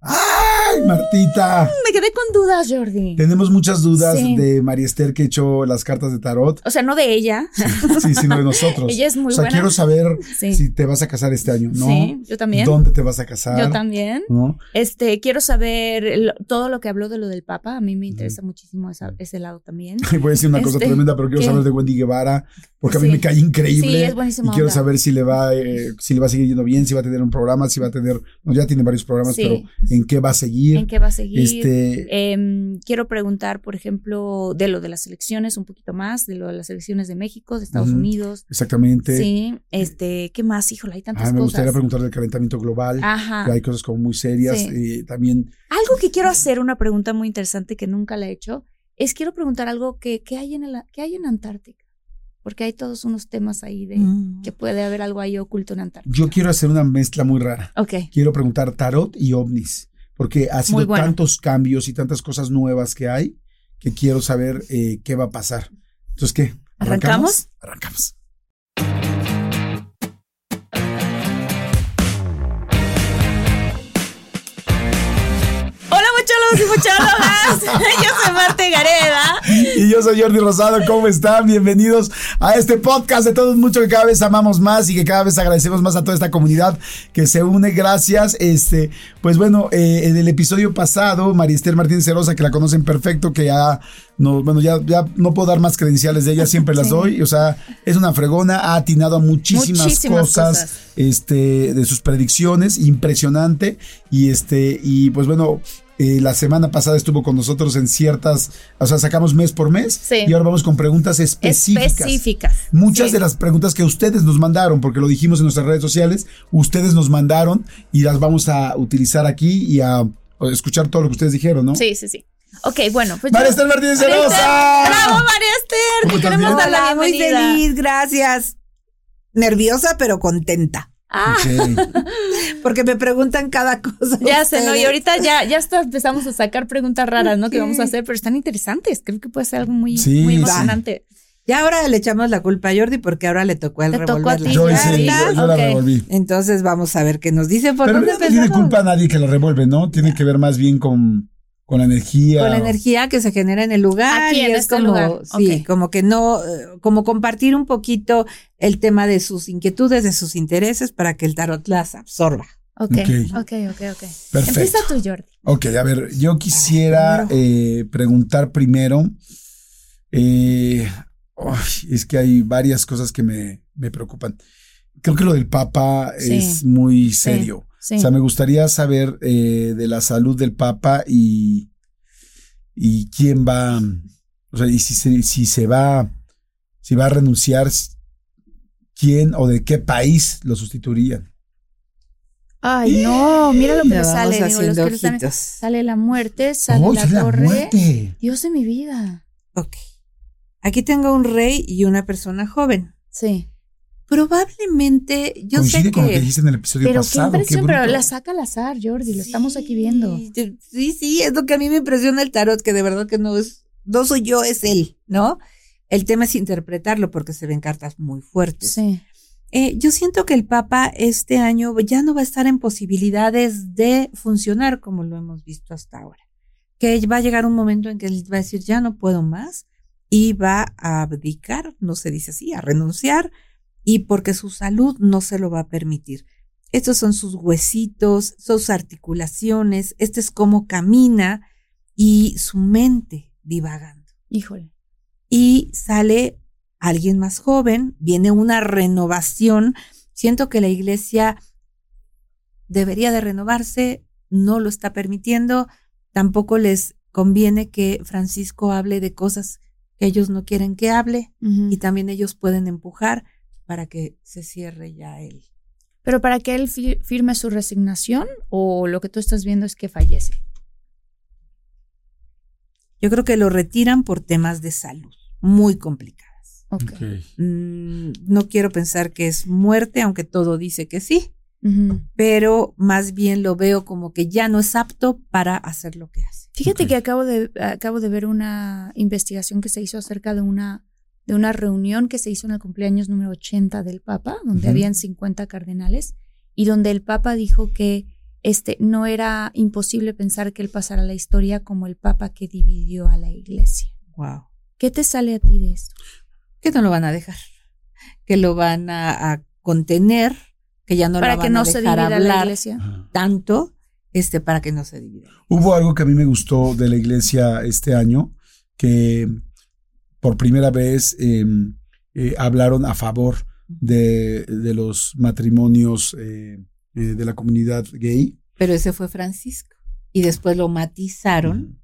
¡Ay, Martita! Me quedé con dudas, Jordi. Tenemos muchas dudas Sí. de María Esther que echó las cartas de tarot. O sea, no de ella. Sí, sino de nosotros. Ella es muy O sea, buena. quiero saber Sí. si te vas a casar este año, ¿no? Sí, yo también. ¿Dónde te vas a casar? Yo también. ¿No? Este, quiero saber todo lo que habló de lo del Papa. A mí me interesa muchísimo esa- ese lado también. Voy a decir una cosa Este, tremenda, pero quiero ¿qué? saber de Wendy Guevara, porque a mí me cae increíble. Sí, es buenísima Y quiero onda. saber si le va, eh, si le va a seguir yendo bien, si va a tener un programa, si va a tener, no, ya tiene varios programas, pero en qué va a seguir. ¿En qué va a seguir? Este, Em, quiero preguntar, por ejemplo, de lo de las elecciones un poquito más, de lo de las elecciones de México, de Estados. Unidos. exactamente. Sí, este, ¿qué más? Híjole, hay tantas Ah, me gustaría cosas. preguntar del calentamiento global. Ajá. que hay cosas como muy serias. Sí. eh, también, Algo que quiero hacer, una pregunta muy interesante que nunca la he hecho, es quiero preguntar algo que, que hay en el, que hay en Antártica. Porque hay todos unos temas ahí de Mm. que puede haber algo ahí oculto en Antártica. yo quiero hacer una mezcla muy rara. Ok. Quiero preguntar tarot y ovnis, porque ha sido bueno. tantos cambios y tantas cosas nuevas que hay que quiero saber eh, qué va a pasar. Entonces, ¿qué? ¿Arrancamos? Arrancamos. Y muchalas. Yo soy Marte Gareda. Y yo soy Jordi Rosado, ¿cómo están? Bienvenidos a este podcast de todos mucho que cada vez amamos más y que cada vez agradecemos más a toda esta comunidad que se une. Gracias. Este, pues bueno, eh, en el episodio pasado, María Esther Martínez Cerosa, que la conocen perfecto, que ya no, bueno, ya, ya no puedo dar más credenciales de ella, siempre las doy. O sea, es una fregona, ha atinado a muchísimas, Muchísimas cosas, cosas. este, de sus predicciones, impresionante. Y este, y pues bueno, eh, la semana pasada estuvo con nosotros en ciertas, o sea, sacamos mes por mes Sí. y ahora vamos con preguntas específicas. Específicas. Muchas Sí. de las preguntas que ustedes nos mandaron, porque lo dijimos en nuestras redes sociales, ustedes nos mandaron y las vamos a utilizar aquí y a, escuchar todo lo que ustedes dijeron, ¿no? Sí, sí, sí. Ok, bueno, pues María yo- Esther Martínez Cerosa. ¡Bravo, María Esther! ¿Cómo Te queremos dar la Hola, muy bienvenida. feliz, gracias. Nerviosa, pero contenta. Ah. Porque me preguntan cada cosa. ya sé, ¿no? Y ahorita ya, ya hasta empezamos a sacar preguntas raras, ¿no? Que vamos a hacer, pero están interesantes. Creo que puede ser algo muy, Sí, muy sí. emocionante. Ya ahora le echamos la culpa a Jordi porque ahora le tocó el revolver a ti, las Yo, hice- sí. yo- la revolví. Entonces vamos a ver qué nos dice. ¿Por Pero dónde no tiene culpa a nadie que la revuelve, ¿no? Tiene que ver más bien con, con la energía. Con la energía que se genera en el lugar. Aquí, y en es este como, lugar. sí, como que no, eh, como compartir un poquito el tema de sus inquietudes, de sus intereses para que el tarot las absorba. Ok, Ok. ok, ok, ok. Perfecto. Empieza tú, Jordi. Ok, a ver, yo quisiera eh, preguntar primero. eh, es que hay varias cosas que me, me preocupan. Creo que lo del Papa Sí. es muy serio. Sí. O sea, me gustaría saber eh, de la salud del Papa y, y quién va, o sea, y si se, si se va, si va a renunciar, quién o de qué país lo sustituirían. Ay, no, mira lo que me vamos sale. digo, los que sale la muerte, sale ¡Oh, la torre. muerte! Dios de mi vida. Ok. Aquí tengo un rey y una persona joven. Sí. Probablemente, yo Coincide sé con lo que que. dijiste en el episodio Pero qué pasado. impresión, pero la saca al azar, Jordi, lo estamos aquí viendo. Sí, Sí, sí, es lo que a mí me impresiona el tarot, que de verdad que no es, no soy yo, es él, ¿no? El tema es interpretarlo porque se ven cartas muy fuertes. Sí. Eh, yo siento que el Papa este año ya no va a estar en posibilidades de funcionar como lo hemos visto hasta ahora. Que va a llegar un momento en que él va a decir, ya no puedo más, y va a abdicar, no se dice así, a renunciar, y porque su salud no se lo va a permitir. estos son sus huesitos, sus articulaciones, este es cómo camina y su mente divagando. Híjole. Y sale alguien más joven, viene una renovación. Siento que la iglesia debería de renovarse, no lo está permitiendo, tampoco les conviene que Francisco hable de cosas que ellos no quieren que hable y también ellos pueden empujar para que se cierre ya él. Pero para que él fi- firme su resignación o lo que tú estás viendo es que fallece. Yo creo que lo retiran por temas de salud muy complicadas. Ok. Mm, no quiero pensar que es muerte, aunque todo dice que sí, pero más bien lo veo como que ya no es apto para hacer lo que hace. Fíjate que acabo de, acabo de ver una investigación que se hizo acerca de una, de una reunión que se hizo en el cumpleaños número 80 del Papa, donde Ujú. habían 50 cardenales, y donde el Papa dijo que este, no era imposible pensar que él pasara a la historia como el Papa que dividió a la iglesia. Wow. ¿Qué te sale a ti de esto? Que no lo van a dejar, que lo van a, a contener, que ya no Para lo que van no a se dejar la hablar iglesia. Ajá. tanto, este, para que no se divida. Hubo algo que a mí me gustó de la iglesia este año, que por primera vez eh, eh, hablaron a favor de, de los matrimonios eh, eh, de la comunidad gay. Pero ese fue Francisco. Y después lo matizaron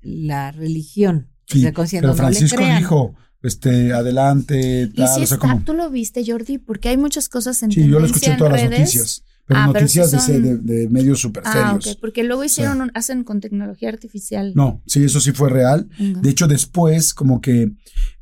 la religión. Sí, O sea, pero no le Francisco crean. dijo, este, adelante, Y tal, si o sea, está, como... tú lo viste, Jordi, porque hay muchas cosas en Sí, yo lo escuché en todas las redes. noticias, pero Ah, noticias sí de, se- son- de, de medios súper Ah, serios. porque luego hicieron, un- hacen con tecnología artificial. No, sí, eso sí fue real. De hecho, después, como que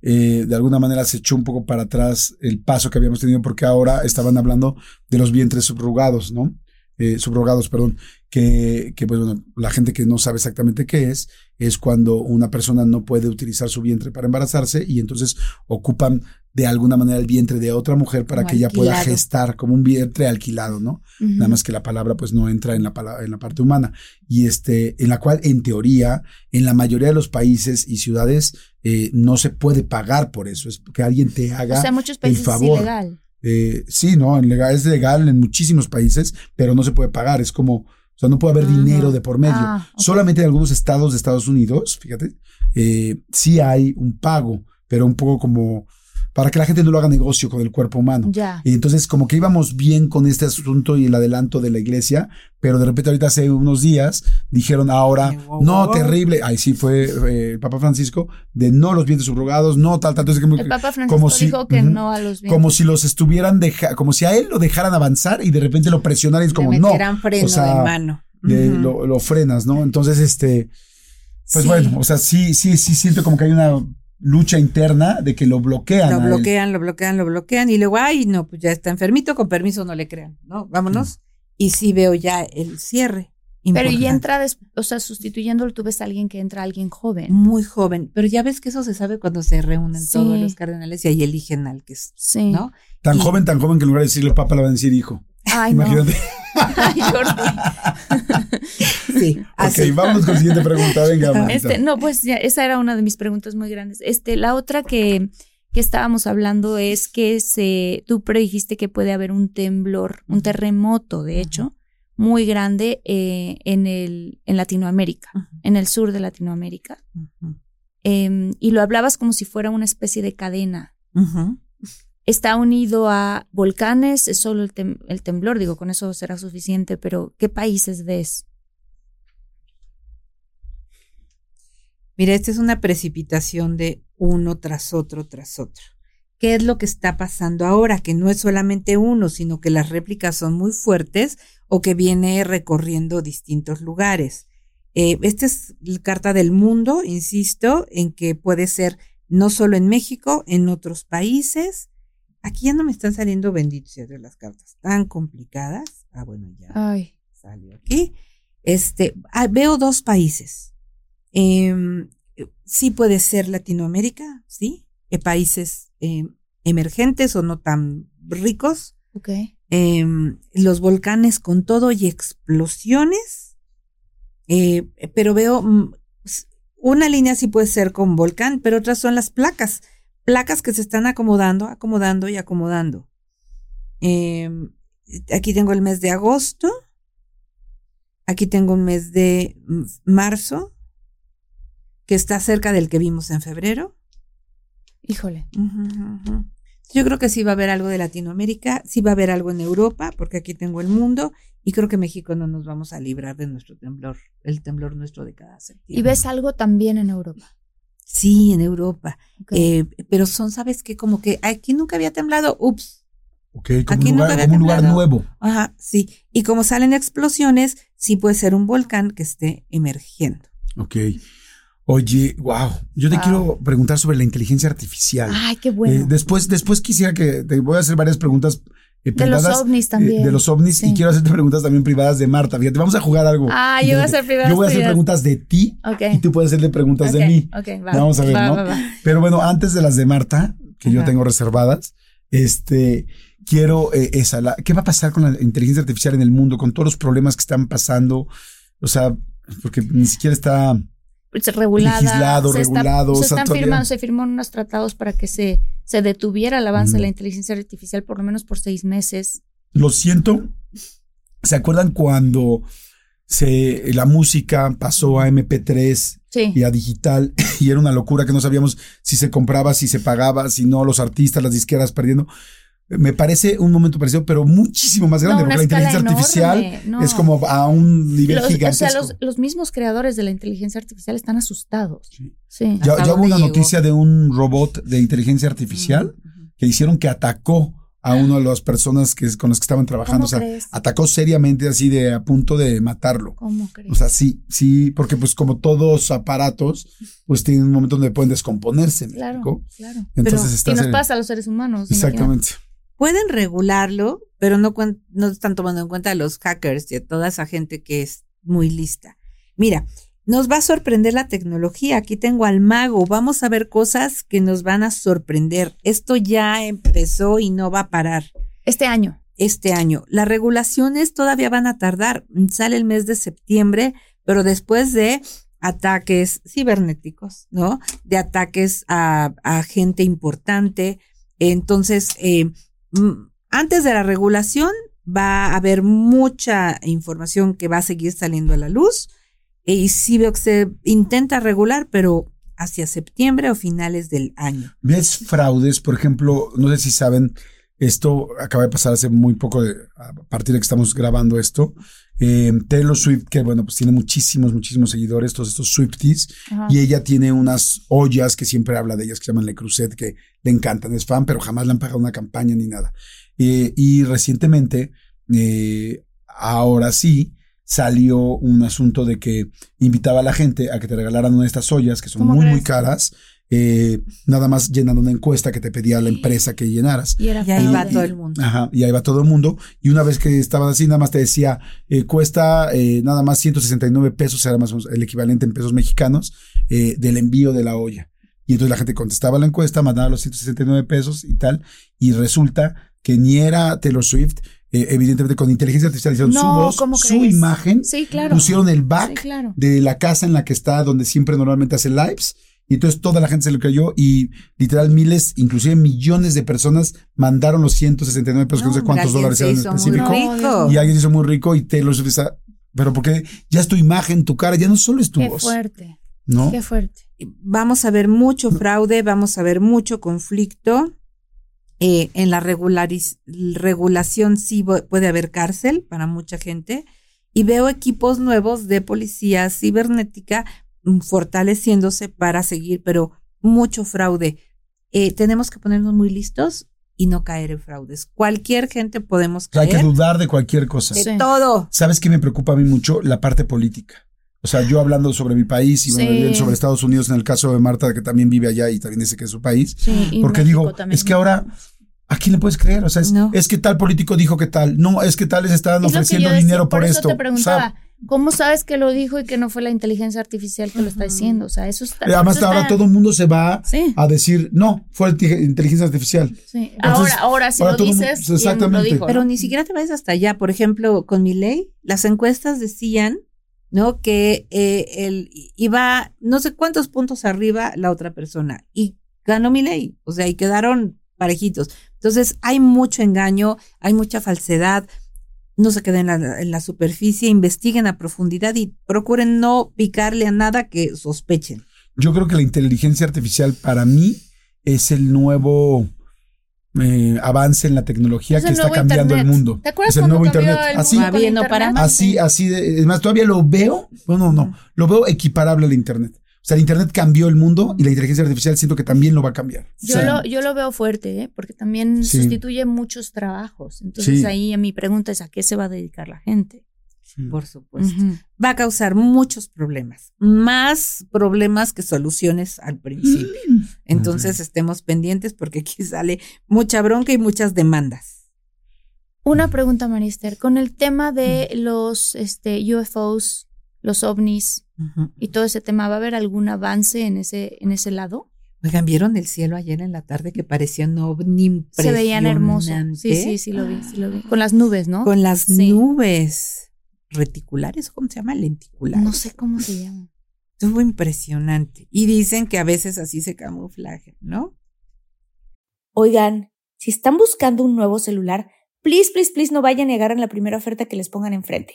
eh, de alguna manera se echó un poco para atrás el paso que habíamos tenido, porque ahora estaban hablando de los vientres subrogados, ¿no? Eh, subrogados, perdón, que, que pues, bueno, la gente que no sabe exactamente qué es, es cuando una persona no puede utilizar su vientre para embarazarse y entonces ocupan de alguna manera el vientre de otra mujer para Como que ella pueda gestar como un vientre alquilado, ¿no? Nada más que la palabra pues no entra en la, en la parte humana y este en la cual en teoría en la mayoría de los países y ciudades eh, no se puede pagar por eso es que alguien te haga O sea, muchos países es favor. ilegal. eh, sí no en legal, es legal en muchísimos países pero no se puede pagar es como o sea no puede haber Ajá. dinero de por medio Ah, solamente en algunos estados de Estados Unidos fíjate eh, sí hay un pago pero un poco como para que la gente no lo haga negocio con el cuerpo humano Ya. y entonces como que íbamos bien con este asunto y el adelanto de la iglesia, pero de repente ahorita hace unos días dijeron ahora, Wow, no, wow. terrible, ahí sí fue eh, el Papa Francisco, de no los vientres subrogados, no tal, tal, entonces como, El Papa Francisco como si- dijo que no a los bienes. como si los estuvieran deja, como si a él lo dejaran avanzar y de repente lo presionaran y es como Le no, freno o sea, de mano. lo, lo frenas, ¿no? Entonces, este, pues Sí. bueno, o sea, sí, sí, sí siento como que hay una lucha interna de que lo bloquean. Lo bloquean, lo bloquean, lo bloquean y luego, ay, no, pues ya está enfermito, con permiso no le crean, ¿no? Vámonos. Y sí veo ya el cierre. Pero y entra, des- o sea, sustituyéndolo, tú ves a alguien que entra alguien joven. Muy joven, pero ya ves que eso se sabe cuando se reúnen Sí. todos los cardenales y ahí eligen al que es, Sí. ¿no? Tan Y- joven, tan joven que en lugar de decirle papa le van a decir hijo. Ay, no. Imagínate. Ay, Jordi. Sí, así. Ok, vámonos con la siguiente pregunta. Venga. Este, no, pues ya, esa era una de mis preguntas muy grandes. Este, la otra que, que estábamos hablando es que se, tú predijiste que puede haber un temblor, un terremoto, de hecho, muy grande eh, en el, en Latinoamérica, en el sur de Latinoamérica. Em, y lo hablabas como si fuera una especie de cadena. ujú. Está unido a volcanes, es solo el, tem- el temblor, digo, con eso será suficiente, pero ¿qué países ves? Mira, esta es una precipitación de uno tras otro, tras otro. ¿Qué es lo que está pasando ahora? Que no es solamente uno, sino que las réplicas son muy fuertes o que viene recorriendo distintos lugares. Eh, esta es la carta del mundo, insisto, en que puede ser no solo en México, en otros países. Aquí ya no me están saliendo benditos de las cartas tan complicadas. Ah, bueno, ya Ay, salió aquí. Este, ah, veo dos países. Em, sí puede ser Latinoamérica, sí, eh, países em, emergentes o no tan ricos. ok. Em, los volcanes con todo y explosiones. Eh, pero veo mm, una línea sí puede ser con volcán, pero otras son las placas. Placas que se están acomodando, acomodando y acomodando. Em, Aquí tengo el mes de agosto. Aquí tengo un mes de marzo, que está cerca del que vimos en febrero. Híjole. Yo creo que sí va a haber algo de Latinoamérica, sí va a haber algo en Europa, porque aquí tengo el mundo, y creo que México no nos vamos a librar de nuestro temblor, el temblor nuestro de cada septiembre. ¿Y ves algo también en Europa? Sí, en Europa. Eh, pero son, ¿sabes qué? Como que aquí nunca había temblado, ups. Ok, como un lugar, como un lugar nuevo. Ajá, sí. Y como salen explosiones, sí puede ser un volcán que esté emergiendo. Ok. Oye, wow. Yo te Wow. quiero preguntar sobre la inteligencia artificial. Ay, qué bueno. Eh, después, después quisiera que te voy a hacer varias preguntas eh, de los ovnis eh, también. de los ovnis y quiero hacerte preguntas también privadas de Marta. Fíjate, vamos a jugar algo. Ah, yo voy a hacer privadas Yo voy a hacer preguntas de ti y tú puedes hacerle preguntas de mí. ok, va. Vamos a ver, Va, ¿no? va. Pero bueno, antes de las de Marta, que yo tengo reservadas, este, quiero eh, esa, la- ¿qué va a pasar con la inteligencia artificial en el mundo, con todos los problemas que están pasando? O sea, porque ni siquiera está, regulada. Legislado, se está- regulado, se están firmando, se firmaron unos tratados para que se, se detuviera el avance de la inteligencia artificial por lo menos por seis meses. lo siento. ¿Se acuerdan cuando se, la música pasó a MP3 Sí. y a digital y era una locura que no sabíamos si se compraba, si se pagaba, si no, los artistas, las disqueras perdiendo? Me parece un momento parecido, pero muchísimo más grande, No, porque la inteligencia artificial no. es como a un nivel Los, o gigantesco. sea, los, los mismos creadores de la inteligencia artificial están asustados. Sí. Sí. Ya, ¿Hasta ya hubo una llegó? noticia de un robot de inteligencia artificial que hicieron que atacó a una de las personas que, con las que estaban trabajando. ¿Cómo O sea, crees? atacó seriamente así de a punto de matarlo. ¿Cómo crees? O sea, sí, sí, porque pues como todos aparatos, pues tienen un momento donde pueden descomponerse. ¿me claro, explico? claro. Entonces Pero- está Y nos ser- pasa a los seres humanos. Exactamente. Pueden regularlo, pero no, no están tomando en cuenta a los hackers y a toda esa gente que es muy lista. Mira, nos va a sorprender la tecnología. Aquí tengo al mago. Vamos a ver cosas que nos van a sorprender. Esto ya empezó y no va a parar Este año. este año. Las regulaciones todavía van a tardar. Sale el mes de septiembre, pero después de ataques cibernéticos, ¿no? De ataques a, a gente importante. Entonces, eh, antes de la regulación va a haber mucha información que va a seguir saliendo a la luz. Y que se intenta regular, pero hacia septiembre o finales del año. ¿Ves fraudes? Por ejemplo, no sé si saben, esto acaba de pasar hace muy poco, de- a partir de que estamos grabando esto. Eh, Taylor Swift, que bueno, pues tiene muchísimos, muchísimos seguidores, todos estos Swifties, Ajá. y ella tiene unas ollas que siempre habla de ellas, que se llaman Le Creuset, que le encantan, es fan, pero jamás le han pagado una campaña ni nada. Eh, y recientemente, eh, ahora sí, salió un asunto de que invitaba a la gente a que te regalaran una de estas ollas, que son ¿Cómo muy, muy caras, eh, nada más llenando una encuesta que te pedía la empresa que llenaras. Y era Y ahí va todo el mundo. Ajá, y ahí va todo el mundo. Y una vez que estaban así, nada más te decía, eh, cuesta eh, nada más 169 pesos, era más o menos el equivalente en pesos mexicanos, eh, del envío de la olla. Y entonces la gente contestaba la encuesta, mandaba los 169 pesos y tal, y resulta que ni era Taylor Swift, eh, evidentemente con inteligencia artificial hicieron su voz, ¿cómo su crees? imagen, Sí, claro. pusieron el Sí, back claro. de la casa en la que está, donde siempre normalmente hace lives. Y entonces toda la gente se lo creyó y literal miles, inclusive millones de personas mandaron los 169 pesos, que no sé cuántos dólares se eran en específico. rico. Y alguien se hizo muy rico y Taylor Swift está, pero porque ya es tu imagen, tu cara, ya no solo es tu Qué voz, fuerte. ¿no? Qué fuerte. vamos a ver mucho fraude, vamos a ver mucho conflicto. Eh, en la regulación sí puede haber cárcel para mucha gente. Y veo equipos nuevos de policía cibernética fortaleciéndose para seguir, pero mucho fraude. Eh, tenemos que ponernos muy listos y no caer en fraudes. Cualquier gente podemos O sea, hay caer. que dudar de cualquier cosa. de Sí. todo. ¿Sabes qué me preocupa a mí mucho? La parte política. O sea, yo hablando sobre mi país y Sí. sobre Estados Unidos, en el caso de Marta, que también vive allá y también dice que es su país. Sí, Porque México digo, también. es que ahora, ¿a quién le puedes creer? O sea, es, No. es que tal político dijo que tal. No, es que tal les están Es lo que ofreciendo decía, dinero por, eso esto. te preguntaba, ¿sabes? ¿Cómo sabes que lo dijo y que no fue la inteligencia artificial que lo está diciendo? O sea, eso está. Además, eso ahora todo el mundo se va Sí. a decir, no, fue inte- inteligencia artificial. Sí. Entonces, ahora, ahora si ahora lo mundo- dices, ¿quién exactamente. lo dijo? Pero ni siquiera te vayas hasta allá. Por ejemplo, con mi ley, las encuestas decían, ¿no? Que eh, él iba no sé cuántos puntos arriba la otra persona y ganó mi ley. O sea, y quedaron parejitos. Entonces, hay mucho engaño, hay mucha falsedad. No se queden en la, en la superficie, investiguen a profundidad y procuren no picarle a nada que sospechen. Yo creo que la inteligencia artificial para mí es el nuevo eh, avance en la tecnología Es que está cambiando el mundo. ¿Te acuerdas es el nuevo internet. el Así, bien, no Internet? para así, así de, es más, todavía lo veo, bueno, no, lo veo equiparable al internet. O sea, el internet cambió el mundo y la inteligencia artificial siento que también lo va a cambiar. Yo, Sí. lo, yo lo veo fuerte, ¿eh? porque también Sí. sustituye muchos trabajos. Entonces Sí. ahí mi pregunta es a qué se va a dedicar la gente. Por supuesto. Va a causar muchos problemas, más problemas que soluciones al principio. Entonces estemos pendientes porque aquí sale mucha bronca y muchas demandas. Una pregunta, Marister, con el tema de los este, UFOs, los ovnis Y todo ese tema, ¿va a haber algún avance en ese, en ese lado? Oigan, ¿vieron el cielo ayer en la tarde que parecía un ovni Se veían hermosos. Sí, impresionante? sí, sí lo vi, sí lo vi. Con las nubes, ¿no? Con las Sí. nubes reticulares, ¿cómo se llama? Lenticulares. No sé cómo se llama. Estuvo impresionante. Y dicen que a veces así se camuflaje, ¿no? Oigan, si están buscando un nuevo celular, please, please, please no vayan a negar en la primera oferta que les pongan enfrente.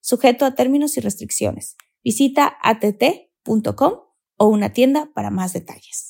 sujeto a términos y restricciones. Visita att.com o una tienda para más detalles.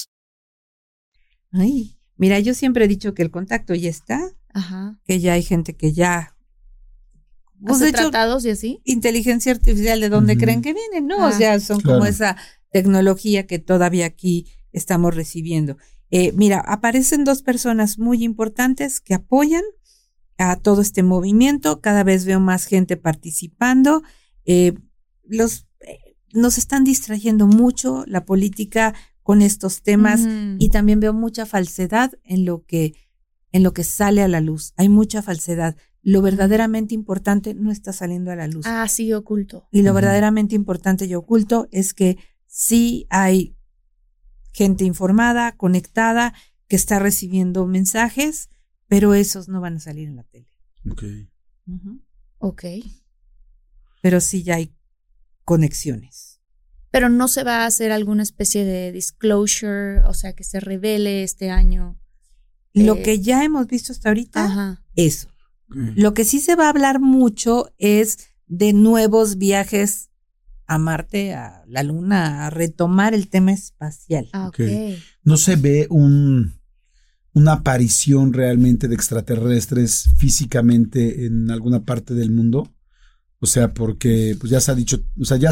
Ay, mira, yo siempre he dicho que el contacto ya está, Ajá. que ya hay gente que ya. Pues, ¿Hace de hecho, tratados y así? inteligencia artificial de dónde creen que vienen, ¿no? o Ah. sea, son Claro. como esa tecnología que todavía aquí estamos recibiendo. Eh, mira, aparecen dos personas muy importantes que apoyan a todo este movimiento. Cada vez veo más gente participando. Eh, los eh, nos están distrayendo mucho la política con estos temas y también veo mucha falsedad en lo que en lo que sale a la luz. Hay mucha falsedad. Lo verdaderamente importante no está saliendo a la luz. Ah, sí, oculto. Y lo verdaderamente importante y oculto es que sí hay gente informada, conectada, que está recibiendo mensajes, pero esos no van a salir en la tele. Ok. Ujú. Ok. Pero sí ya hay conexiones. Pero no se va a hacer alguna especie de disclosure, o sea, que se revele este año. Lo Eh, que ya hemos visto hasta ahorita, Ajá. eso. Lo que sí se va a hablar mucho es de nuevos viajes a Marte, a la Luna, a retomar el tema espacial. Ah, no se ve un una aparición realmente de extraterrestres físicamente en alguna parte del mundo. O sea, porque pues ya se ha dicho, o sea, ya,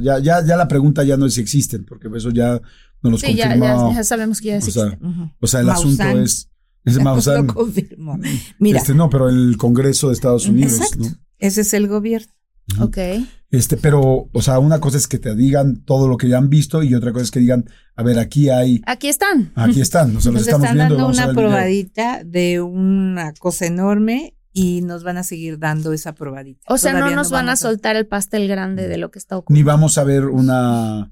ya, ya, la pregunta ya no es si existen, porque eso ya nos los Sí, ya, confirmó. ya, ya sabemos que ya o, sí sea, existe. Ujú. o sea, el Maussan. asunto es, es Maussan. lo confirmó. Mira, Este, no, pero el Congreso de Estados Unidos, Exacto. ¿no? ese es el gobierno. Ujú. Ok. Este, pero, o sea, una cosa es que te digan todo lo que ya han visto y otra cosa es que digan, a ver, aquí hay, Aquí están. aquí están, o sea, los Nos estamos están viendo. dando una probadita de una cosa enorme y nos van a seguir dando esa probadita. O sea, no nos van a soltar el pastel grande de lo que está Ni ocurriendo. vamos a ver una,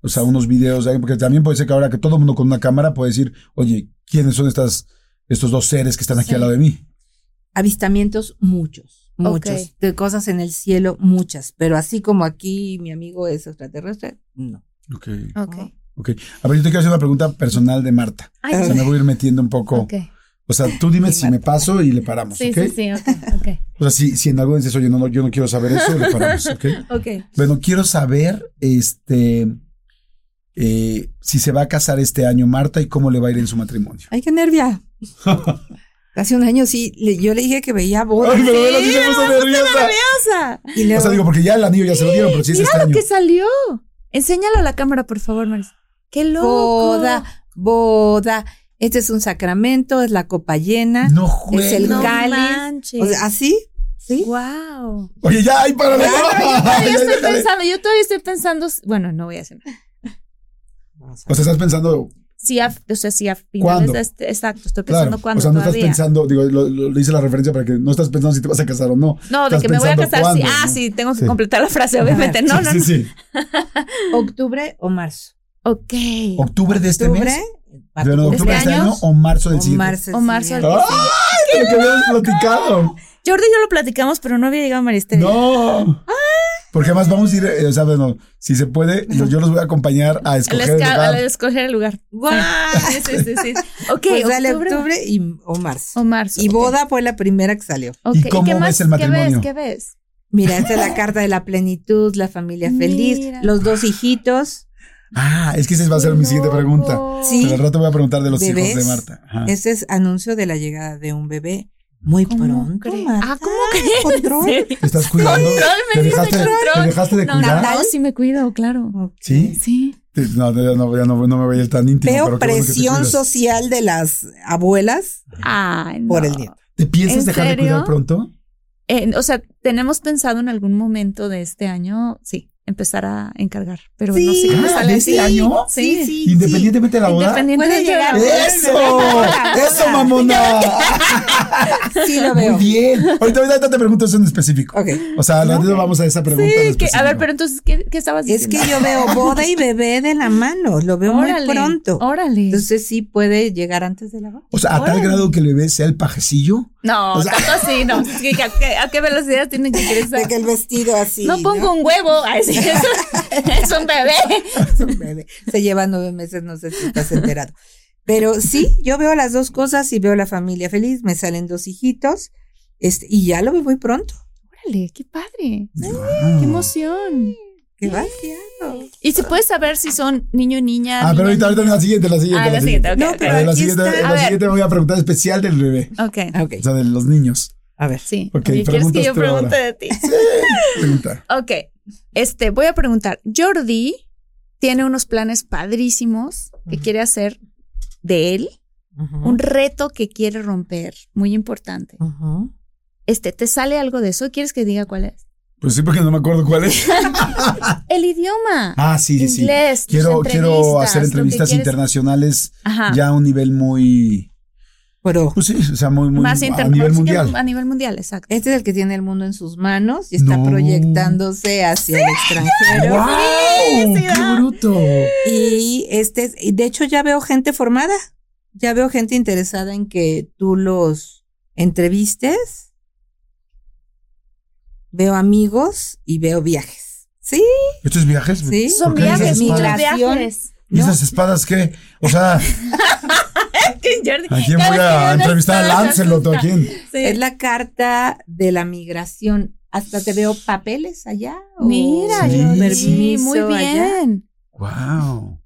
o sea, unos videos, ahí, porque también puede ser que ahora que todo el mundo con una cámara puede decir, oye, ¿quiénes son estas, estos dos seres que están aquí Sí. al lado de mí? Avistamientos, muchos, muchos. De cosas en el cielo, muchas. Pero así como aquí mi amigo es extraterrestre, no. Ok. Ok. Ok. A ver, yo te quiero hacer una pregunta personal de Marta. Ay, O sea, me voy a ir metiendo un poco. ok. O sea, tú dime Sí, si me paso y le paramos, Sí, ¿ok? sí, sí, ok, ok. O sea, si, si en algo dices, oye, no, no, yo no quiero saber eso, le paramos, ¿ok? Ok. Bueno, quiero saber, este, eh, si se va a casar este año Marta y cómo le va a ir en su matrimonio. Ay, qué nervia. Hace un año sí, le- yo le dije que veía bodas. Ay, pero bueno, sí se puso nerviosa. nerviosa. Y luego, O sea, digo, porque ya el anillo ya se lo dieron, pero sí es Mira este lo año. que salió. Enséñalo a la cámara, por favor, Maris. Qué loco. boda, boda. Este es un sacramento, es la copa llena. No es el. No cáliz. manches. O sea, así, ¿sí? Wow. Oye, ya, ahí para Yo todavía estoy déjale. pensando, yo todavía estoy pensando, bueno, no voy a hacer nada. O sea, estás pensando, Sí, a- o sea, sí, a finales ¿Cuándo? de este, exacto, estoy claro. pensando cuándo O sea, no estás pensando, digo, lo, hice la referencia para que no estás pensando si te vas a casar o no. no, de estás que me voy a casar, sí. Ah, ¿no? sí, tengo que Sí. completar la frase, obviamente. No, no, sí, no. sí, sí. ¿Octubre o marzo? Ok. ¿Octubre de este ¿Octubre? mes? ¿De tu- octubre de este año? o marzo del o siguiente? marzo. O marzo del siguiente. ¡Ay! Lo que habíamos platicado. Jordi y yo lo platicamos, pero no había llegado Maristela. No. Porque además vamos a ir, eh, o sea, bueno, si se puede, yo yo los voy a acompañar a escoger el lugar. al escoger el lugar. ¡Guau! Sí, sí, sí, sí. Ok, Pues dale octubre, octubre y, o marzo. o marzo. Y boda fue la primera que salió. Ok, ¿Y cómo qué ves más? el matrimonio? ¿Qué ves? ¿Qué ves? Mira, esta es la carta de la plenitud, la familia feliz, Mira. los dos hijitos. Ah, es que esa va a ser mi siguiente pregunta. Sí. Pero al rato voy a preguntar de los ¿Bebés? hijos de Marta. Ajá. Ese es anuncio de la llegada de un bebé. Muy ¿Cómo pronto? Marta. Ah, ¿cómo crees? Control. Sí. ¿Te estás cuidando? Control, ¿Te dejaste, control. ¿Te dejaste de No, cuidar? no, sí me cuido, claro. ¿Sí? Sí. No, ya no, ya no, no me veía tan íntimo. Veo pero presión social de las abuelas Ay, no. por el nieto. ¿Te piensas ¿En dejar de cuidar pronto? Eh, o sea, tenemos pensado en algún momento de este año, sí, empezar a encargar, pero no sé Sí. cómo Ah, sale ¿de así. este año? Sí, Independientemente de la boda. Independiente Puede de llegar. la boda. ¡Eso! ¡Eso, mamona! Sí lo Muy veo. bien. Ahorita, ahorita te pregunto eso en específico. Ok. O sea, al ratito vamos a esa pregunta. en Sí, que, a ver, pero entonces, ¿qué, qué estabas Es diciendo? que yo veo boda y bebé de la mano. Lo veo Órale, muy pronto. Órale. Entonces sí puede llegar antes de la boda. O sea, a tal Órale. grado que el bebé sea el pajecillo. no, o sea- tanto así, no. Es ¿a, qué, a qué velocidad tienen que crecer? De que el vestido así. no pongo un huevo. Ay, sí, es, un, es un bebé. Es un bebé. Se lleva nueve meses, no sé si estás enterado. Pero sí, yo veo las dos cosas y veo la familia feliz. Me salen dos hijitos. Este, y ya lo veo muy pronto. Órale, qué padre. Wow. Qué emoción. ¿Qué va? Claro. Y se puede saber si son niño, niña. Ah, pero ahorita, ahorita en la siguiente, la siguiente. Ah, la siguiente, ok, No, pero la aquí siguiente, la ver. siguiente me voy a preguntar especial del bebé. Ok. Ok. O sea, de los niños. A ver. Sí. Ok, Oye, ¿Quieres que yo ahora. pregunte de ti? Pregunta. Ok. Este, voy a preguntar. Jordi tiene unos planes padrísimos que quiere hacer de él, un reto que quiere romper, muy importante. Ujú. Este, ¿te sale algo de eso? ¿Quieres que diga cuál es? Pues sí, porque no me acuerdo cuál es. El idioma. Ah, sí, sí, sí. Inglés. tus Quiero, quiero hacer entrevistas internacionales Ajá. ya a un nivel muy. Pero Pues sí, o sea, muy, muy. Más a nivel mundial. A nivel mundial, exacto. este es el que tiene el mundo en sus manos y está No. proyectándose hacia el extranjero. ¡Wow! sí, ¡Qué bruto! Y este, es- y de hecho ya veo gente formada, ya veo gente interesada en que tú los entrevistes. Veo amigos y veo viajes. Sí, ¿Estos viajes? sí. Son ¿Por qué esas viajes, muchos ¿Y esas espadas qué? O sea, ¿a quién voy a entrevistar a Lancelot o a quién? Sí. Es la carta de la migración. Hasta te veo papeles allá. o Mira, Sí, Jordi, permiso muy allá. bien. ¡Wow!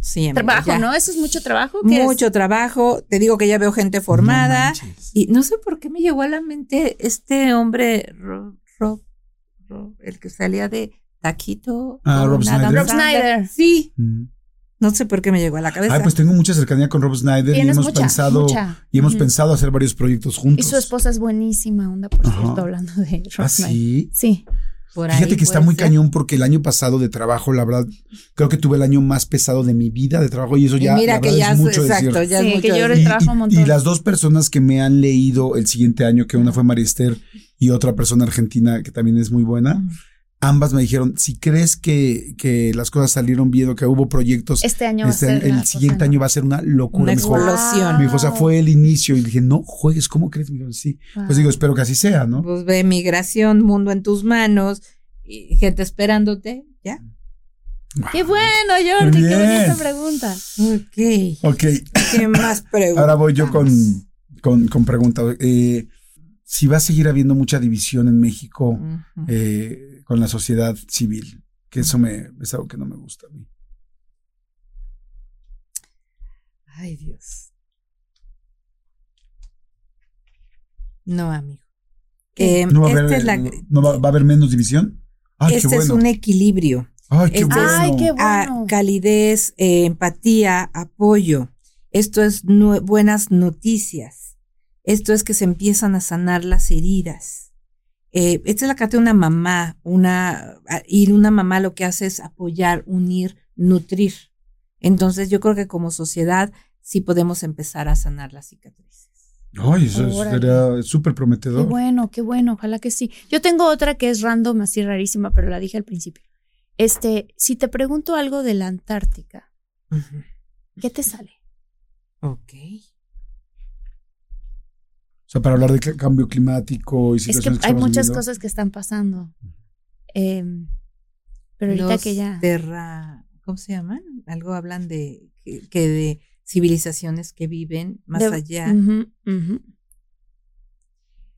Sí, Trabajo, ya. ¿no? Eso es mucho trabajo. Mucho trabajo. Te digo que ya veo gente formada. No y no sé por qué me llegó a la mente este hombre, Ro- Ro- Ro- el que salía de Taquito. Ah, Rob Snyder. Rob Snyder. Sí, Mm. no sé por qué me llegó a la cabeza. Ay, pues tengo mucha cercanía con Rob Snyder y hemos mucha, pensado mucha. y hemos pensado hacer varios proyectos Y juntos. su esposa es buenísima, onda, por Ajá. cierto, hablando de Rob ¿Ah, Snyder. sí? Sí. Por Fíjate ahí que está muy ser. cañón porque el año pasado de trabajo, la verdad, creo que tuve el año más pesado de mi vida de trabajo y eso Y ya, mira la que verdad, ya es mucho exacto, decir. ya Sí, es mucho que yo decir. el Y, trabajo un y- montón. y las dos personas que me han leído el siguiente año, que una fue Marister y otra persona argentina que también es muy buena, ambas me dijeron, si crees que, que las cosas salieron bien o que hubo proyectos, Este año va a este- ser el siguiente cosa, año va a ser una locura. Una explosión. me dijo, o sea, fue el inicio y dije, no juegues, ¿cómo crees? Me dijo, sí. Pues digo, espero que así sea, ¿no? Pues ve migración, mundo en tus manos, y gente esperándote, ¿ya? Qué bueno, Jordi, qué bonita pregunta. Ok. Ok, ¿Qué más preguntas? ahora voy yo con, con, con preguntas. Eh, si va a seguir habiendo mucha división en México Ujú. eh, con la sociedad civil, que eso me, es algo que no me gusta a mí. Ay, Dios. No, amigo. Eh, ¿No, va a, haber, es la- no va, va a haber menos división? Ay, este qué bueno. es un equilibrio. Ay, qué este es- bueno. Ay, qué a bueno. calidez, eh, empatía, apoyo. Esto es buenas noticias. Esto es que se empiezan a sanar las heridas. Eh, esta es la carta de una mamá, una, a- y una mamá lo que hace es apoyar, unir, nutrir. Entonces yo creo que como sociedad sí podemos empezar a sanar las cicatrices. Ay, eso sería súper Qué prometedor. bueno, qué bueno, ojalá que sí. Yo tengo otra que es random, así rarísima, pero la dije al principio. Este, si te pregunto algo de la Antártica. ¿qué te sale? Ok. Sea, para hablar de cambio climático y Es que situaciones que hay muchas viviendo. cosas que están pasando. Em, pero ahorita Los que ya. terra- ¿cómo se llaman? Algo hablan de que, que de civilizaciones que viven más de- allá. Ujú, ujú.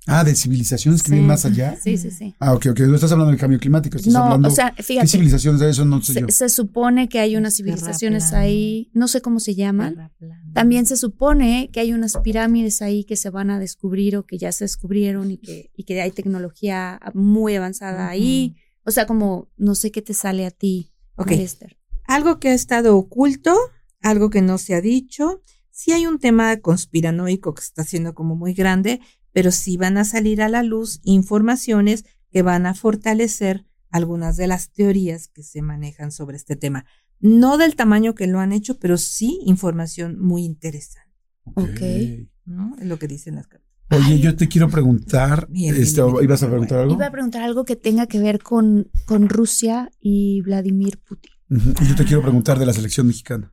Ah, de civilizaciones que Sí. viven más allá. Sí, sí, sí. Ah, ok, ok. No estás hablando del cambio climático, estás No, hablando. o sea, ¿Qué fíjate, civilizaciones de eso? No sé yo. se, se supone que hay unas civilizaciones ahí, no sé cómo se llaman. También se supone que hay unas pirámides ahí que se van a descubrir o que ya se descubrieron y que, y que hay tecnología muy avanzada ahí. O sea, como no sé qué te sale a ti, Ok. María Esther. Algo que ha estado oculto, algo que no se ha dicho. Sí hay un tema conspiranoico que está siendo como muy grande, pero sí van a salir a la luz informaciones que van a fortalecer algunas de las teorías que se manejan sobre este tema. No del tamaño que lo han hecho, pero sí información muy interesante, Ok. ¿no? Es lo que dicen las cartas. Oye, yo te quiero preguntar. Bien, este, bien, bien, ¿Ibas a preguntar algo? Iba a preguntar algo que tenga que ver con, con Rusia y Vladimir Putin. Y yo te quiero preguntar de la selección mexicana.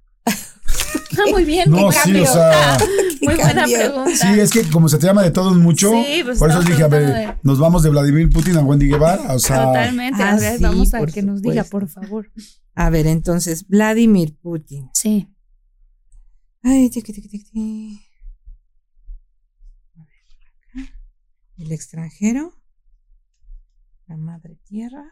Ah, muy bien, No, qué sí, cambio. o sea- muy buena cambio. pregunta. Sí, es que como se te llama de todos mucho, Sí, pues por eso dije, a ver, preguntando nos vamos de Vladimir Putin a Wendy Guevara. O sea, Totalmente. Ah, a ver, sí, vamos a que nos diga, supuesto. por favor. A ver, entonces, Vladimir Putin. Sí. Ay, tiqui, tiqui, tiqui, tiqui. A ver, acá. El extranjero. La madre tierra.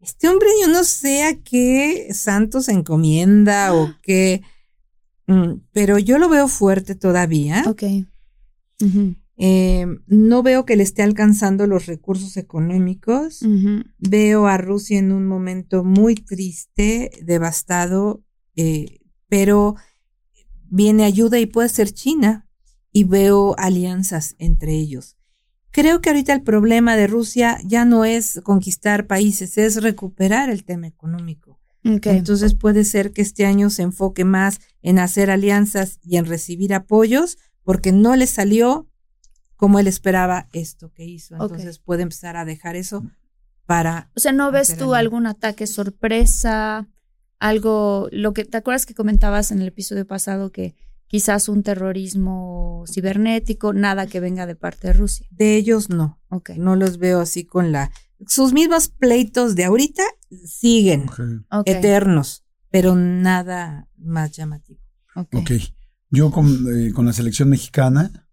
Este hombre, yo no sé a qué santo se encomienda o qué. Mm, Pero yo lo veo fuerte todavía. Ok. Eh, no veo que le esté alcanzando los recursos económicos. Veo a Rusia en un momento muy triste, devastado, eh, pero viene ayuda y puede ser China y veo alianzas entre ellos. Creo que ahorita el problema de Rusia ya no es conquistar países, es recuperar el tema económico. Entonces puede ser que este año se enfoque más en hacer alianzas y en recibir apoyos porque no le salió como él esperaba esto que hizo. Entonces puede empezar a dejar eso para O sea, ¿no ves tú algún ataque sorpresa? Algo, lo que, ¿te acuerdas que comentabas en el episodio pasado que quizás un terrorismo cibernético, nada que venga de parte de Rusia? de ellos no. Ok. No los veo así con la sus mismos pleitos de ahorita siguen eternos, pero nada más llamativo. ok. ok. Yo con, eh, con la selección mexicana,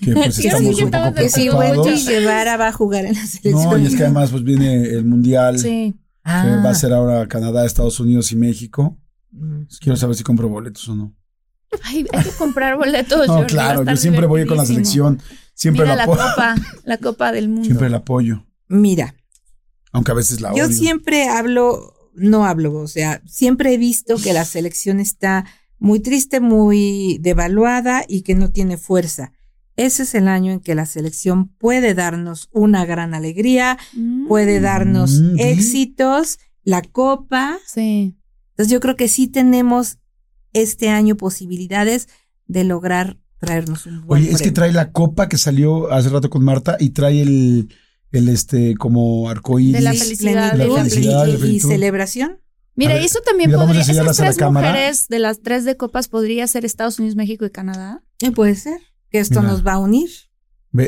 que pues Sí, estamos sí, un poco Que si. Wendy Guevara va a jugar en la selección. No, y es que además pues viene el mundial Sí. que va Ah. a ser ahora Canadá, Estados Unidos y México. Mm. Pues, quiero saber si compro boletos o no. Ay, hay que comprar boletos. No, va claro, yo siempre voy con la selección, siempre Mira la la apoyo, copa, la copa del mundo. siempre la apoyo, Mira, aunque a veces la yo odio. siempre hablo, no hablo, o sea, siempre he visto que la selección está muy triste, muy devaluada y que no tiene fuerza. Ese es el año en que la selección puede darnos una gran alegría, Mm, puede darnos Mm, éxitos, la copa. Sí. Entonces yo creo que sí tenemos este año posibilidades de lograr traernos un buen Oye, es que trae la copa que salió hace rato con Marta y trae el, el este, como arcoíris. De la felicidad, la felicidad, y- la y, plenitud. celebración. Mira, ver, eso también mira, podría, esas tres mujeres de las tres de copas podría ser Estados Unidos, México y Canadá. Eh, puede ser que esto Mira. nos va a unir.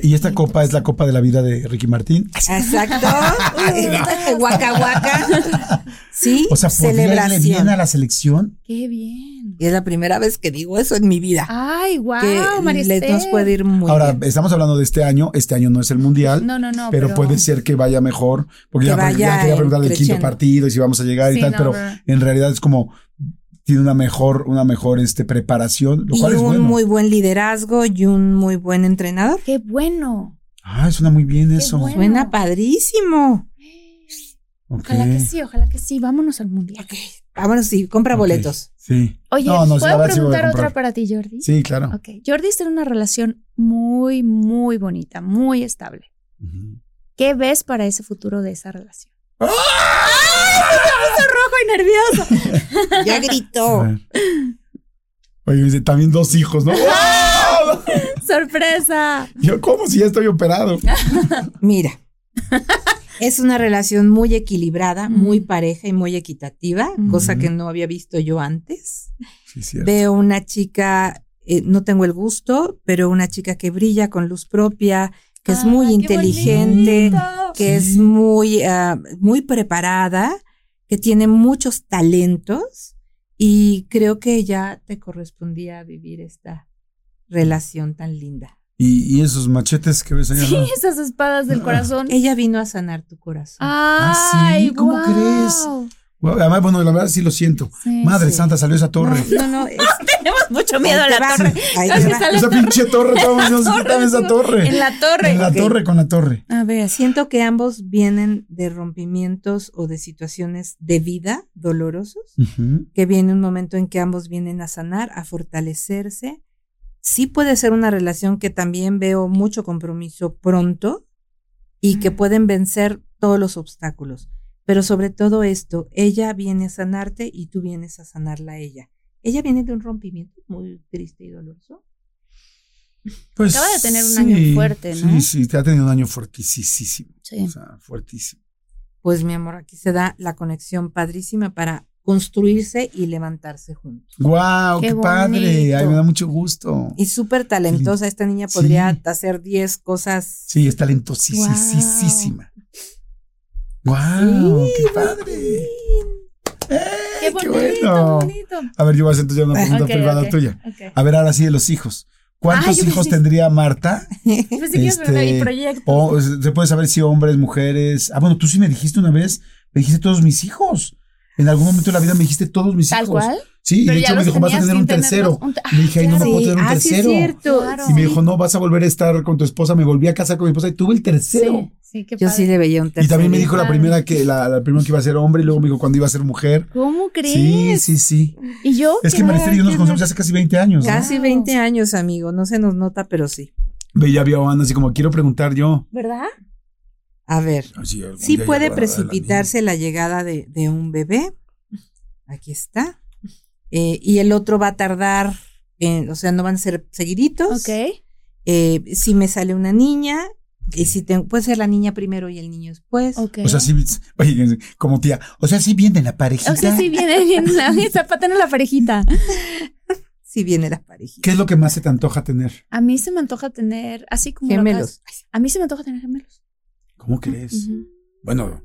Y esta copa es la copa de la vida de Ricky Martín. Exacto. Guaca guaca. Sí, O sea, ¿podría irle bien celebración. a la selección? Qué bien. Y es la primera vez que digo eso en mi vida. Ay, wow, que María le- nos puede ir muy Ahora, bien. estamos hablando de este año. Este año no es el mundial, No, no, no. pero, puede ser que vaya mejor. Porque Que ya, vaya ya quería preguntar del quinto partido y si vamos a llegar y tal, no, pero pero- en realidad es como tiene una mejor, una mejor este, preparación, lo y cual es un bueno. muy buen liderazgo y un muy buen entrenador. Qué bueno. Ah, suena muy bien Qué eso. bueno. Suena padrísimo. Ojalá que sí, ojalá que sí. Vámonos al mundial. Vámonos, sí, compra boletos. Sí. Oye, No, ¿puedo preguntar otra para ti, Jordi? Sí, claro. Ok. Jordi está en una relación muy, muy bonita, muy estable. ¿Qué ves para ese futuro de esa relación? ¡Ah! Rojo y nervioso. Ya gritó. Oye, dice, también dos hijos, ¿no? ¡Wow! ¡Sorpresa! Yo, ¿cómo si ya estoy operado? Mira, es una relación muy equilibrada, muy pareja y muy equitativa, Mm. cosa que no había visto yo antes. Sí. Veo una chica, eh, no tengo el gusto, pero una chica que brilla con luz propia, que es muy Ay, qué inteligente, que Sí. es muy, ah, muy preparada, que tiene muchos talentos y creo que ya te correspondía vivir esta relación tan linda. ¿Y, y esos machetes que ves allá? Sí, no? esas espadas del corazón. Ella vino a sanar tu corazón. Ah, Ay, sí, ¿cómo crees? Bueno, Además, bueno, la verdad sí lo siento. Sí. Madre sí. santa, salió esa torre. No, no, no, es- Tenemos mucho miedo a la va, torre. ahí va. Esa torre. pinche torre, quítame esa torre. En la torre. En la torre, con la torre. A ver. Siento que ambos vienen de rompimientos o de situaciones de vida dolorosos, que viene un momento en que ambos vienen a sanar, a fortalecerse. Sí puede ser una relación que también veo mucho compromiso pronto y que pueden vencer todos los obstáculos. Pero sobre todo esto, ella viene a sanarte y tú vienes a sanarla a ella. Ella viene de un rompimiento muy triste y doloroso. Pues, Acaba de tener un año fuerte, ¿no? Sí, sí, te ha tenido un año fuertísimo. Sí. O sea, fuertísimo. Pues mi amor, aquí se da la conexión padrísima para construirse y levantarse juntos. ¡Guau! ¡Qué, Qué padre! Ay, me da mucho gusto. Y súper talentosa, esta niña Sí. podría hacer 10 cosas. Sí, es talentosísima. ¡Guau! ¡Qué padre! ¡Ey, Qué bonito, bueno! bonito. A ver, yo voy a hacer una pregunta Ok, privada ok, tuya. A ver, ahora sí de los hijos. ¿Cuántos Ah, hijos pensé- tendría Marta? Pensé que Este, el proyecto. O se puede saber si hombres, mujeres. Ah, bueno, tú sí me dijiste una vez, me dijiste todos mis hijos. En algún momento de la vida me dijiste todos mis Tal hijos. cual. Sí, y de hecho me dijo, vas a tener un tercero. tenerlos. Le dije, ay, no me puedo tener un ah, sí es tercero. cierto. Claro. Y me dijo, no, vas a volver a estar con tu esposa. Me volví a casar con mi esposa y tuve el tercero. Sí, sí, qué Yo padre. sí le veía un tercero. Y también me dijo la primera que la, la primera que iba a ser hombre y luego me dijo cuando iba a ser mujer. ¿Cómo crees? Sí, sí, sí. ¿Y yo? Es que Marisela y yo nos conocemos hace casi 20 años. ¿no? Casi 20 años, amigo. No se nos nota, pero sí. Ve, ya vio a Ana así como quiero preguntar yo. ¿Verdad? A ver, Así, algún sí puede la precipitarse la llegada de, de un bebé. Aquí está. Eh, y el otro va a tardar, en- o sea, no van a ser seguiditos. Ok. Eh, si me sale una niña, y si tengo, puede ser la niña primero y el niño después. O sea, sí, oye, como tía, o sea, sí viene la parejita. O sea, sí viene bien la zapata en la parejita. Si viene la parejita. ¿Qué es lo que más se te antoja tener? A mí se me antoja tener, así como lo Gemelos. A mí se me antoja tener gemelos. ¿Cómo crees? Ujú. Bueno,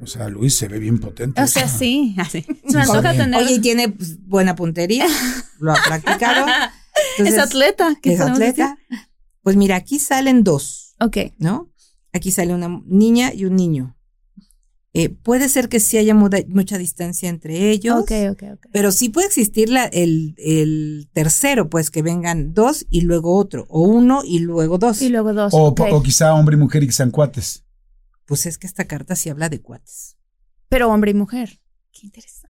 o sea, Luis se ve bien potente. O sea, sí, así. Se me Sí, antoja sí. tener. Oye, y tiene pues, buena puntería, lo ha practicado. Entonces, es atleta. ¿qué es atleta. Pues mira, aquí salen dos? Ok. ¿no? Aquí sale una niña y un niño. Eh, puede ser que sí haya muda- mucha distancia entre ellos, Ok, ok, ok. pero sí puede existir la- el, el tercero, pues que vengan dos y luego otro, o uno y luego dos. Y luego dos. o, o quizá hombre y mujer y que sean cuates. Pues es que esta carta sí habla de cuates. Pero hombre y mujer. Qué interesante.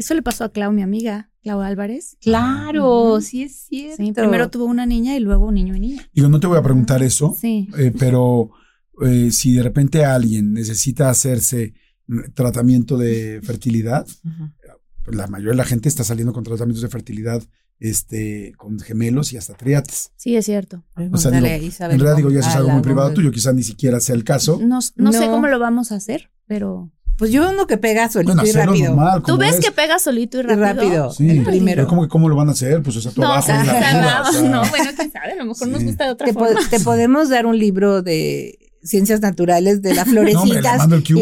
Eso le pasó a Clau, mi amiga, Clau Álvarez. Claro, sí es cierto. Sí, primero tuvo una niña y luego un niño y niña. Digo, no te voy a preguntar eso, Sí. eh, pero eh, si de repente alguien necesita hacerse tratamiento de fertilidad, la mayoría de la gente está saliendo con tratamientos de fertilidad este, con gemelos y hasta triates. Sí, es cierto. O sea, digo, Pregúntale a Isabel En realidad digo, ya eso es algo muy privado tuyo, quizás ni siquiera sea el caso. No, no, sé cómo lo vamos a hacer, pero. Pues yo uno que pega solito Bueno, y rápido. normal. ¿Tú ves es. que pega solito y Y rápido? rápido. Sí, el primero. ¿cómo, ¿cómo lo van a hacer? Pues o sea, No, trabajo o sea, en la vida, no, o sea, no, bueno, quién sabe, a lo mejor nos gusta de otra Te, po- forma. te podemos dar un libro de ciencias naturales de las No, hombre, florecitas. mando el Que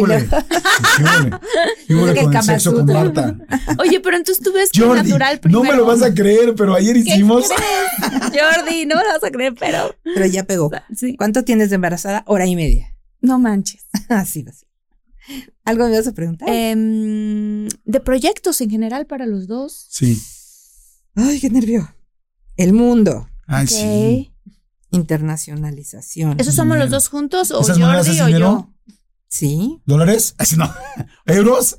con el sexo con. Marta. Oye, pero entonces tú ves que Jordi, natural no primero. me lo vas a creer, pero ayer ¿Qué hicimos... Jordi, no me lo vas a creer, pero. Pero ya pegó. Sí. ¿Cuánto tienes de embarazada? Hora y media. No manches. Así va. ¿Algo me vas a preguntar? Em, de proyectos en general para los dos. Sí. Ay, qué nervio. El mundo. Ay, Ok. sí. Internacionalización. ¿Esos somos Dinero. los dos juntos o ¿Esas monedas Jordi o dinero? yo? Sí. ¿Dólares? Así no. ¿Euros?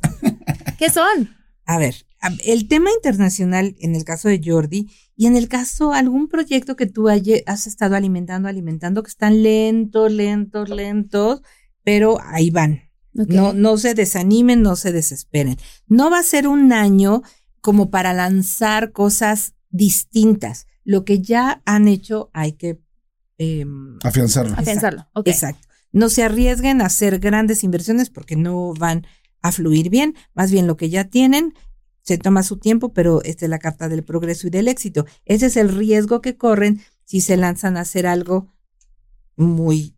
¿Qué son? A ver, el tema internacional en el caso de Jordi y en el caso algún proyecto que tú has estado alimentando, alimentando, que están lentos, lentos, lentos, pero ahí van. No, no se desanimen, no se desesperen. No va a ser un año como para lanzar cosas distintas. Lo que ya han hecho hay que... em, Afianzarlo. Ok. Exacto. No se arriesguen a hacer grandes inversiones porque no van a fluir bien. Más bien lo que ya tienen se toma su tiempo, pero esta es la carta del progreso y del éxito. Ese es el riesgo que corren si se lanzan a hacer algo muy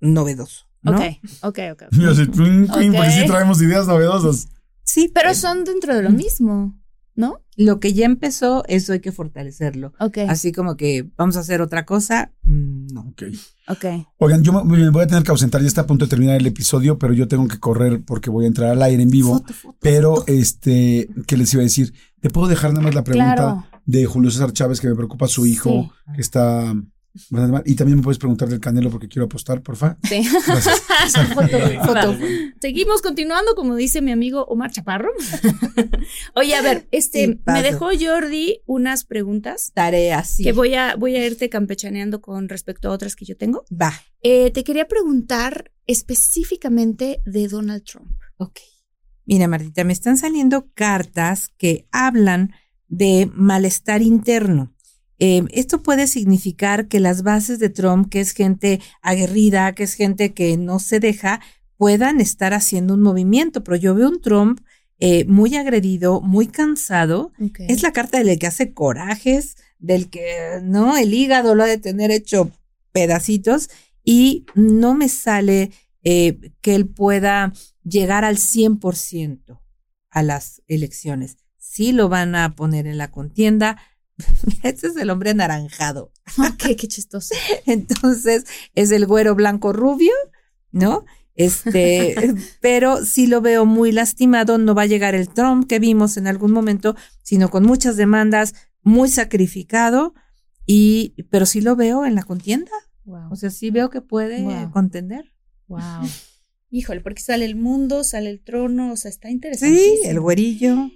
novedoso. ¿No? Ok, ok, ok. Y así, twin, twin, Ok. porque sí traemos ideas novedosas. Sí, Pero eh, son dentro de lo mismo, ¿no? lo que ya empezó, eso hay que fortalecerlo. Ok, Así como que vamos a hacer otra cosa, mm, no. Ok. ok. Oigan, yo me, me voy a tener que ausentar, ya está a punto de terminar el episodio, pero yo tengo que correr porque voy a entrar al aire en vivo. Foto, foto, Pero, foto. este, ¿qué les iba a decir? ¿Te puedo dejar nada más la pregunta Claro. de Julio César Chávez, que me preocupa su hijo, Sí. que está... Y también me puedes preguntar del Canelo porque quiero apostar, porfa. Sí. Foto. Seguimos continuando, como dice mi amigo Omar Chaparro. Oye, a ver, este, me dejó Jordi unas preguntas Tarea, sí. que voy a, voy a irte campechaneando con respecto a otras que yo tengo. Va. Eh, te quería preguntar específicamente de Donald Trump. Ok. Mira, Martita, me están saliendo cartas que hablan de malestar interno. Eh, esto puede significar que las bases de Trump, que es gente aguerrida, que es gente que no se deja, puedan estar haciendo un movimiento. Pero yo veo un Trump eh, muy agredido, muy cansado. Es la carta del que hace corajes, del que, ¿no? El hígado lo ha de tener hecho pedacitos y no me sale eh, que él pueda llegar al 100% a las elecciones. Sí lo van a poner en la contienda. Este es el hombre anaranjado. Ok, qué chistoso. Entonces, es el güero blanco rubio, ¿no? Este, pero sí lo veo muy lastimado. No va a llegar el Trump que vimos en algún momento, sino con muchas demandas, muy sacrificado. Y, pero sí lo veo en la contienda. Wow. O sea, sí veo que puede Wow. contender. wow. Híjole, porque sale el mundo, sale el trono, o sea, está interesante. Sí, el güerillo.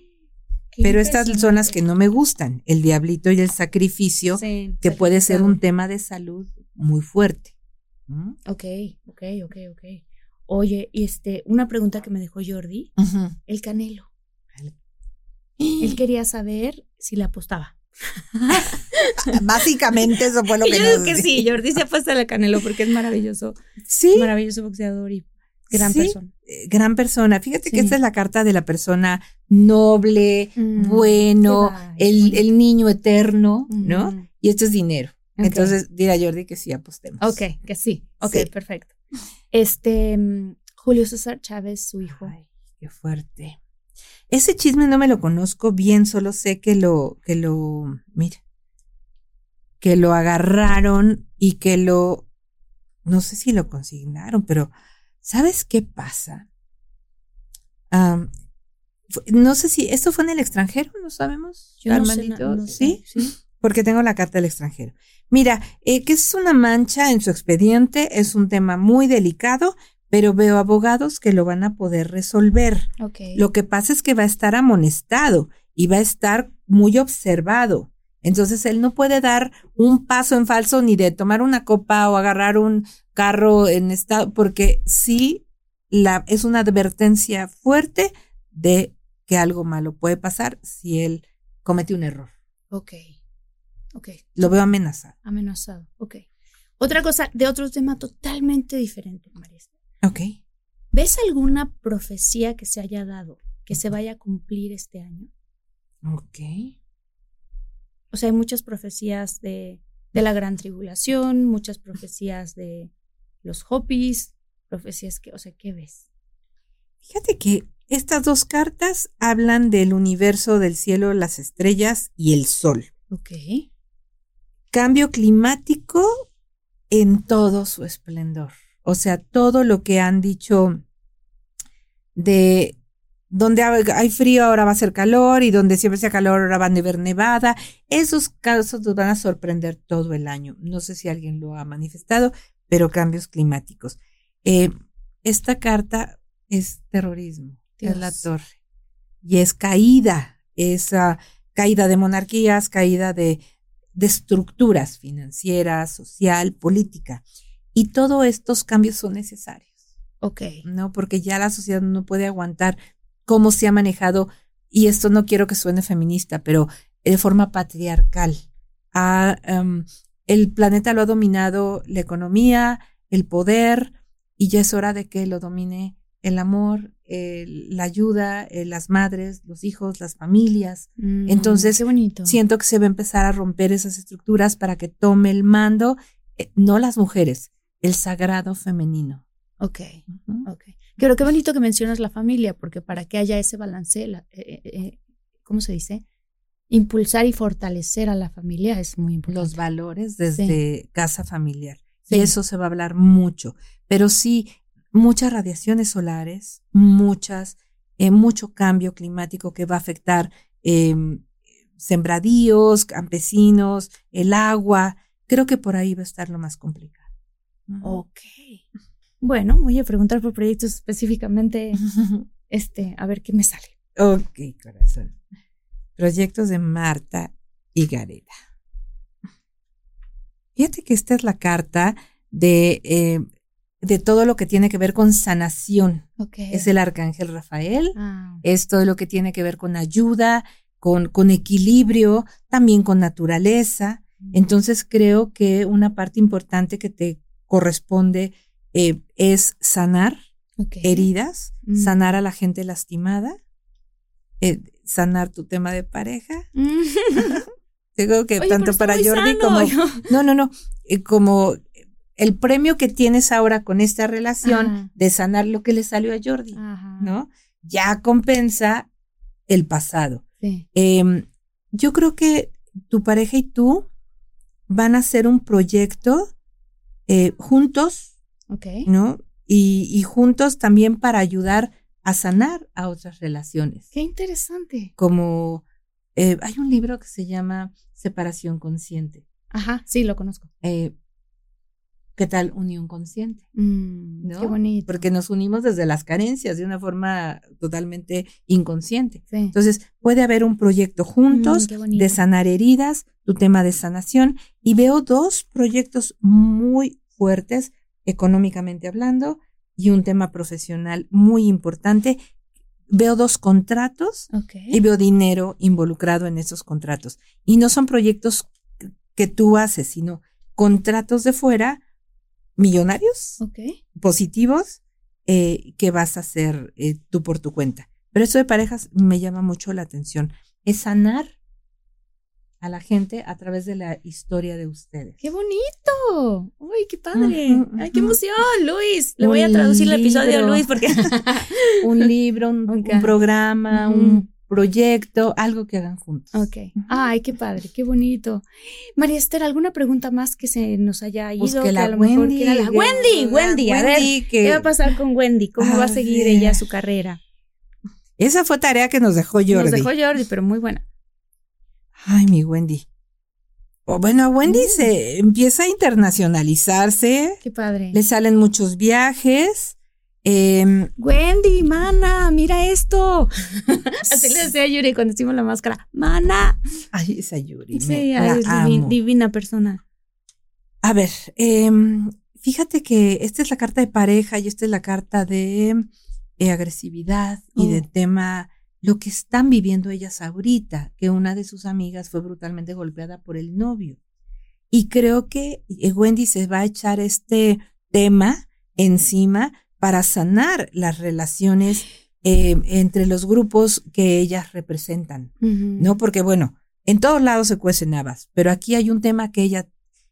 Pero estas son las que no me gustan. El diablito y el sacrificio, que puede ser un tema de salud muy fuerte. ¿Mm? Ok, ok, ok, ok. Oye, y este, una pregunta que me dejó Jordi, el Canelo. Él quería saber si le apostaba. Básicamente eso fue lo Y que yo nos digo que sí, Jordi se apuesta al Canelo porque es maravilloso, Sí, maravilloso boxeador y gran Sí. persona. eh, gran persona. Fíjate que esta es la carta de la persona noble, Mm, bueno, el, el niño eterno, ¿no? Mm. Y esto es dinero. Ok. Entonces, dirá Jordi que sí apostemos. Ok, que sí. Ok, Sí. perfecto. Este, mm, Julio César Chávez, su hijo. Ay, qué fuerte. Ese chisme no me lo conozco bien, solo sé que lo, que lo, mira, que lo agarraron y que lo, no sé si lo consignaron, pero ¿sabes qué pasa? No sé si esto fue en el extranjero, ¿no sabemos? Yo no sé, Armandito? no sé, ¿Sí? sí. porque tengo la carta del extranjero. Mira, eh, que es una mancha en su expediente, es un tema muy delicado, pero veo abogados que lo van a poder resolver. Ok. Lo que pasa es que va a estar amonestado y va a estar muy observado. Entonces él no puede dar un paso en falso ni de tomar una copa o agarrar un carro en estado, porque sí la, es una advertencia fuerte de que algo malo puede pasar si él comete un error. Ok. Ok. Lo veo amenazado. Amenazado. Ok. Otra cosa de otro tema totalmente diferente, María. Esther. Ok. ¿Ves alguna profecía que se haya dado que se vaya a cumplir este año? Ok. O sea, hay muchas profecías de, de la gran tribulación, muchas profecías de los Hopis, profecías que, o sea, ¿qué ves? Fíjate que estas dos cartas hablan del universo del cielo, las estrellas y el sol. Ok. Cambio climático en todo su esplendor. O sea, todo lo que han dicho de donde hay frío ahora va a ser calor y donde siempre sea calor ahora van a haber nevada. Esos casos nos van a sorprender todo el año. No sé si alguien lo ha manifestado, pero cambios climáticos. Eh, esta carta es terrorismo, es la Dios. torre. Y es caída, es ah, caída de monarquías, caída de, de estructuras financieras, social, política. Y todos estos cambios son necesarios. Ok. ¿no? Porque ya la sociedad no puede aguantar cómo se ha manejado, y esto no quiero que suene feminista, pero de forma patriarcal. Ha, em, el planeta lo ha dominado la economía, el poder, y ya es hora de que lo domine el amor, el- la ayuda, eh, las madres, los hijos, las familias. Mm, Entonces, qué bonito. Siento que se va a empezar a romper esas estructuras para que tome el mando, eh, no las mujeres, el sagrado femenino. Ok. Ujú. Ok. Pero qué bonito que mencionas la familia, porque para que haya ese balance, la- eh, eh, eh, ¿cómo se dice? Impulsar y fortalecer a la familia es muy importante. los valores desde casa familiar. Sí. Y eso se va a hablar mucho. Pero sí, muchas radiaciones solares, muchas, eh, mucho cambio climático que va a afectar eh, sembradíos, campesinos, el agua. Creo que por ahí va a estar lo más complicado. Ok. Bueno, voy a preguntar por proyectos específicamente, este, a ver qué me sale. ok, corazón. Proyectos de Marta y Gareda. Fíjate que esta es la carta de, eh, de todo lo que tiene que ver con sanación. Es el arcángel Rafael, Ah, es todo lo que tiene que ver con ayuda, con, con equilibrio, también con naturaleza. Entonces creo que una parte importante que te corresponde eh, es sanar heridas, Mm. sanar a la gente lastimada, eh, sanar tu tema de pareja. Mm. Digo que Oye, tanto para Jordi sano. como... Yo- No, no, no, eh, como el premio que tienes ahora con esta relación Ajá. de sanar lo que le salió a Jordi, Ajá. ¿no? Ya compensa el pasado. Sí. Em, yo creo que tu pareja y tú van a hacer un proyecto eh, juntos, Ok. ¿no? Y, y juntos también para ayudar a sanar a otras relaciones. Qué interesante. Como eh, hay un libro que se llama Separación Consciente. Ajá, sí, lo conozco. Eh, ¿Qué tal unión consciente? Mm, ¿No? Qué bonito. Porque nos unimos desde las carencias de una forma totalmente inconsciente. Sí. Entonces, puede haber un proyecto juntos Mm, de sanar heridas, tu tema de sanación, y veo dos proyectos muy fuertes, económicamente hablando, y un tema profesional muy importante. Veo dos contratos y veo dinero involucrado en esos contratos. Y no son proyectos que tú haces, sino contratos de fuera, millonarios, positivos, eh, que vas a hacer eh, tú por tu cuenta. Pero esto de parejas me llama mucho la atención. Es sanar a la gente a través de la historia de ustedes. ¡Qué bonito! ¡Uy, qué padre! ¡Ay, qué emoción, Luis! Le voy a traducir el episodio a. Luis porque... un libro, un, programa, un proyecto, algo que hagan juntos. Ok. Ay, qué padre, qué bonito. María Esther, ¿alguna pregunta más que se nos haya ido? Pues que que la a lo mejor Wendy, la- Wendy, la Wendy, a ver. Wendy, que- ¿Qué va a pasar con Wendy? ¿Cómo va a seguir ella su carrera? Esa fue tarea que nos dejó Jordi. Nos dejó Jordi, pero muy buena. Ay, mi Wendy. O bueno, Wendy Mm. se empieza a internacionalizarse, Qué padre. le salen muchos viajes, Em, Wendy, mana, mira esto. Así le decía a Yuri cuando hicimos la máscara. Mana. ay, esa Yuri. Sí, ay, es divina persona. A ver, em, fíjate que esta es la carta de pareja y esta es la carta de eh, agresividad y Oh. de tema, lo que están viviendo ellas ahorita, que una de sus amigas fue brutalmente golpeada por el novio. Y creo que eh, Wendy se va a echar este tema encima para sanar las relaciones eh, entre los grupos que ellas representan. ¿no? Porque bueno, en todos lados se cuecen habas, pero aquí hay un tema que ella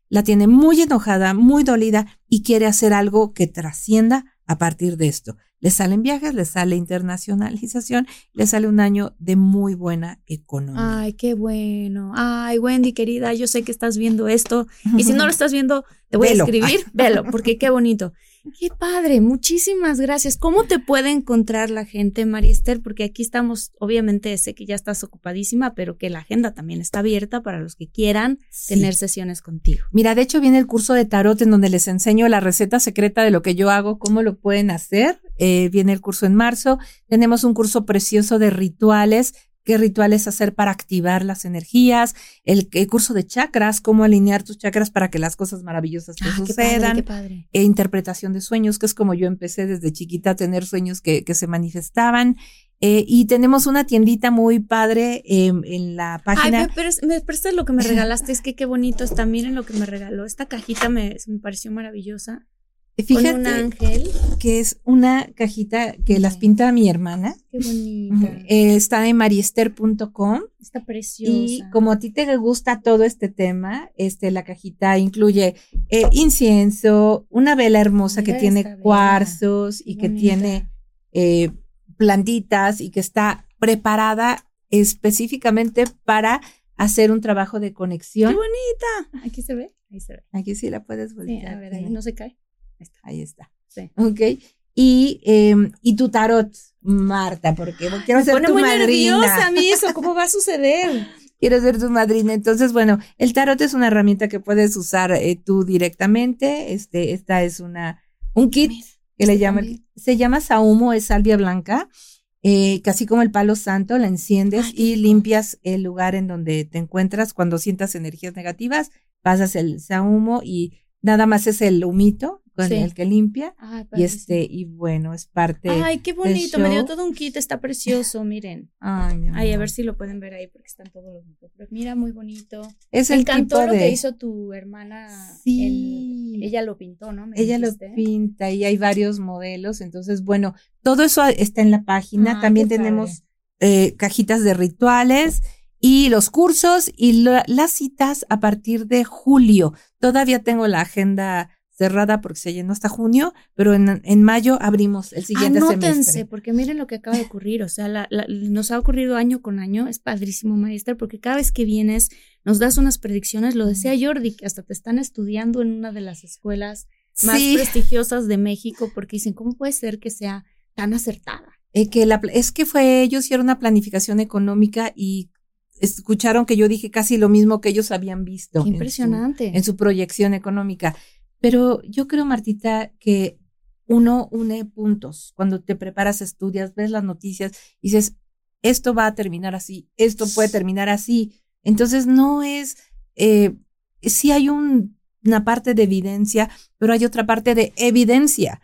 la tiene muy enojada, muy dolida y quiere hacer algo que trascienda a partir de esto. Le salen viajes, le sale internacionalización, le sale un año de muy buena economía. Ay, qué bueno. Ay, Wendy, querida, yo sé que estás viendo esto. Y si no lo estás viendo, te voy Velo. a escribir. Velo, porque qué bonito. Qué padre, muchísimas gracias. ¿Cómo te puede encontrar la gente, María Esther? Porque aquí estamos, obviamente sé que ya estás ocupadísima, pero que la agenda también está abierta para los que quieran Sí. tener sesiones contigo. Mira, de hecho viene el curso de tarot en donde les enseño la receta secreta de lo que yo hago, cómo lo pueden hacer. Eh, viene el curso en marzo. Tenemos un curso precioso de rituales. ¿Qué rituales hacer para activar las energías? El, el curso de chakras, cómo alinear tus chakras para que las cosas maravillosas te Ah, qué sucedan. padre, qué padre. E interpretación de sueños, que es como yo empecé desde chiquita a tener sueños que, que se manifestaban. Eh, y tenemos una tiendita muy padre eh, en la Ay, página. me, pero me prestas lo que me regalaste, es que qué bonito está. Miren lo que me regaló. Esta cajita me, me pareció maravillosa. Con un Fíjate ángel. que es una cajita que las pinta mi hermana. Qué bonita. Eh, está en mariester.com Está preciosa. y como a ti te gusta todo este tema, este la cajita incluye eh, incienso, una vela hermosa Mira que tiene cuarzos y qué que tiene eh, plantitas y que está preparada específicamente para hacer un trabajo de ¡Qué conexión. bonita! Aquí se ve. Ahí se ve. Aquí sí la puedes Sí, voltear. a ver, ahí no se cae. Ahí está. Ahí está. Sí. Ok. Y, eh, y tu tarot, Marta, porque quiero Me ser pone tu muy madrina. nerviosa a mí eso. ¿Cómo va a suceder? Quiero ser tu madrina. Entonces, bueno, el tarot es una herramienta que puedes usar eh, tú directamente. Este, esta es una, un kit Mira, que le este llaman, también. se llama Saumo, es salvia blanca, eh, casi como el palo santo, la enciendes Ay, y limpias el lugar en donde te encuentras cuando sientas energías negativas, pasas el Saumo y nada más es el humito con Sí. el que limpia. Ay, Y este, y bueno, es parte. Ay, qué bonito. Me dio todo un kit. Está precioso. Miren. Ay, mi Ay, a ver si lo pueden ver ahí porque están todos los pero Mira, muy bonito. Es Me el encantó tipo lo de. que hizo tu hermana. Sí. ella lo pintó, ¿no? Me Ella lo pinta y hay varios modelos. Entonces, bueno, todo eso está en la página. También tenemos eh, cajitas de rituales y los cursos y la- las citas a partir de julio. Todavía tengo la agenda cerrada porque se llenó hasta junio, pero en, en mayo abrimos el siguiente Anótense, semestre. porque miren lo que acaba de ocurrir. O sea, la- la- nos ha ocurrido año con año. Es padrísimo, Maestra, porque cada vez que vienes nos das unas predicciones. Lo decía Jordi, que hasta te están estudiando en una de las escuelas más Sí. prestigiosas de México, porque dicen, ¿cómo puede ser que sea tan acertada? Eh, que la, es que fue, ellos hicieron una planificación económica y escucharon que yo dije casi lo mismo que ellos habían visto. Qué en su- impresionante. en su proyección económica. Pero yo creo, Martita, que uno une puntos. Cuando te preparas, estudias, ves las noticias y dices, esto va a terminar así, esto puede terminar así. Entonces no es, eh, sí hay un- una parte de evidencia, pero hay otra parte de evidencia.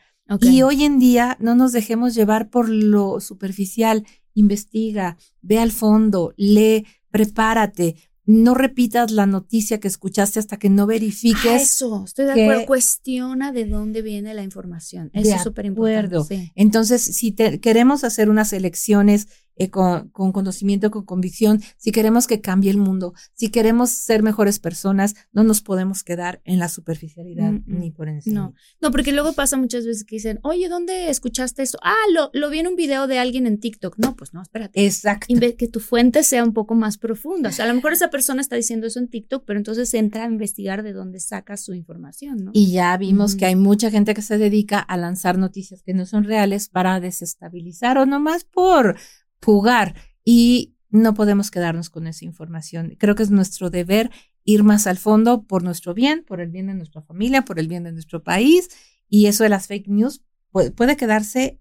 Y hoy en día no nos dejemos llevar por lo superficial. Investiga, ve al fondo, lee, prepárate. No repitas la noticia que escuchaste hasta que no Ah, verifiques. eso, estoy de que- acuerdo. Cuestiona de dónde viene la información. Eso es súper importante. Sí. Entonces, si te- queremos hacer unas elecciones eh, con, con conocimiento, con convicción, si queremos que cambie el mundo, si queremos ser mejores personas, no nos podemos quedar en la superficialidad Mm, mm. ni por encima. No, no, porque luego pasa muchas veces que dicen, oye, ¿dónde escuchaste eso? Ah, lo, lo vi en un video de alguien en TikTok. No, pues no, espérate. Exacto. Inve- que tu fuente sea un poco más profunda. O sea, a lo mejor esa persona está diciendo eso en TikTok, pero entonces entra a investigar de dónde saca su información, ¿no? Y ya vimos que hay mucha gente que se dedica a lanzar noticias que no son reales para desestabilizar o nomás por jugar. Y no podemos quedarnos con esa información. Creo que es nuestro deber ir más al fondo por nuestro bien, por el bien de nuestra familia, por el bien de nuestro país. Y eso de las fake news, puede, puede quedarse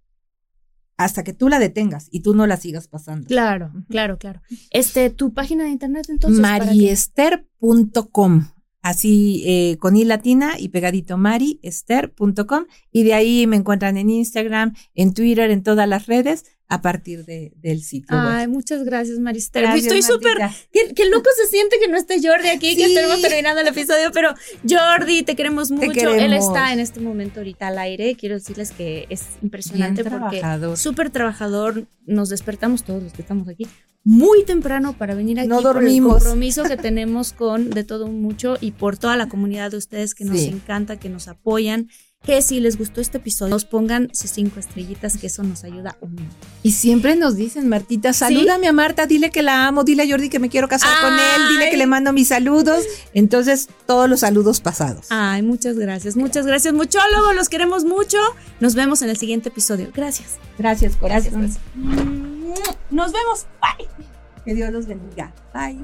hasta que tú la detengas y tú no la sigas pasando. Claro, claro, claro. Este, tu página de internet entonces. mariester.com. Así eh, con i latina y pegadito mariester.com y de ahí me encuentran en Instagram, en Twitter, en todas las redes a partir de, del sitio. web. Ay, muchas gracias, Marister. Gracias, Estoy súper. Qué, qué loco se siente que no esté Jordi aquí, que estemos terminando el episodio, pero Jordi, te queremos mucho. Él queremos. está en este momento ahorita al aire. Quiero decirles que es impresionante Bien porque trabajador. súper trabajador. Nos despertamos todos los que estamos aquí muy temprano para venir aquí No por el dormimos. compromiso que tenemos con de todo mucho y por toda la comunidad de ustedes que nos Sí. encanta, que nos apoyan. Que si les gustó este episodio, nos pongan sus cinco estrellitas, que eso nos ayuda un montón. Y siempre nos dicen, Martita, salúdame a Marta, dile que la amo, dile a Jordi que me quiero casar con él, dile que le mando mis saludos. Entonces, todos los saludos pasados. Ay, muchas gracias, muchas gracias, muchólogos, los queremos mucho. Nos vemos en el siguiente episodio. Gracias. Gracias, corazón. Gracias, Nos vemos. Bye. Que Dios los bendiga. Bye.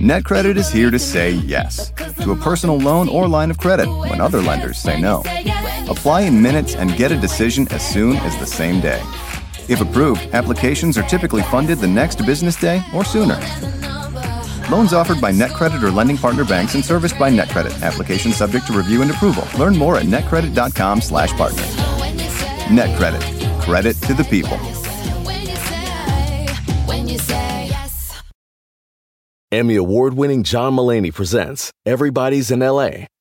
NetCredit is here to say yes to a personal loan or line of credit when other lenders say no. Apply in minutes and get a decision as soon as the same day. If approved, applications are typically funded the next business day or sooner. Loans offered by NetCredit or lending partner banks and serviced by NetCredit. Application subject to review and approval. Learn more at netcredit.com/partner. NetCredit. Credit to the people. Emmy award winning John Mullaney presents Everybody's in LA,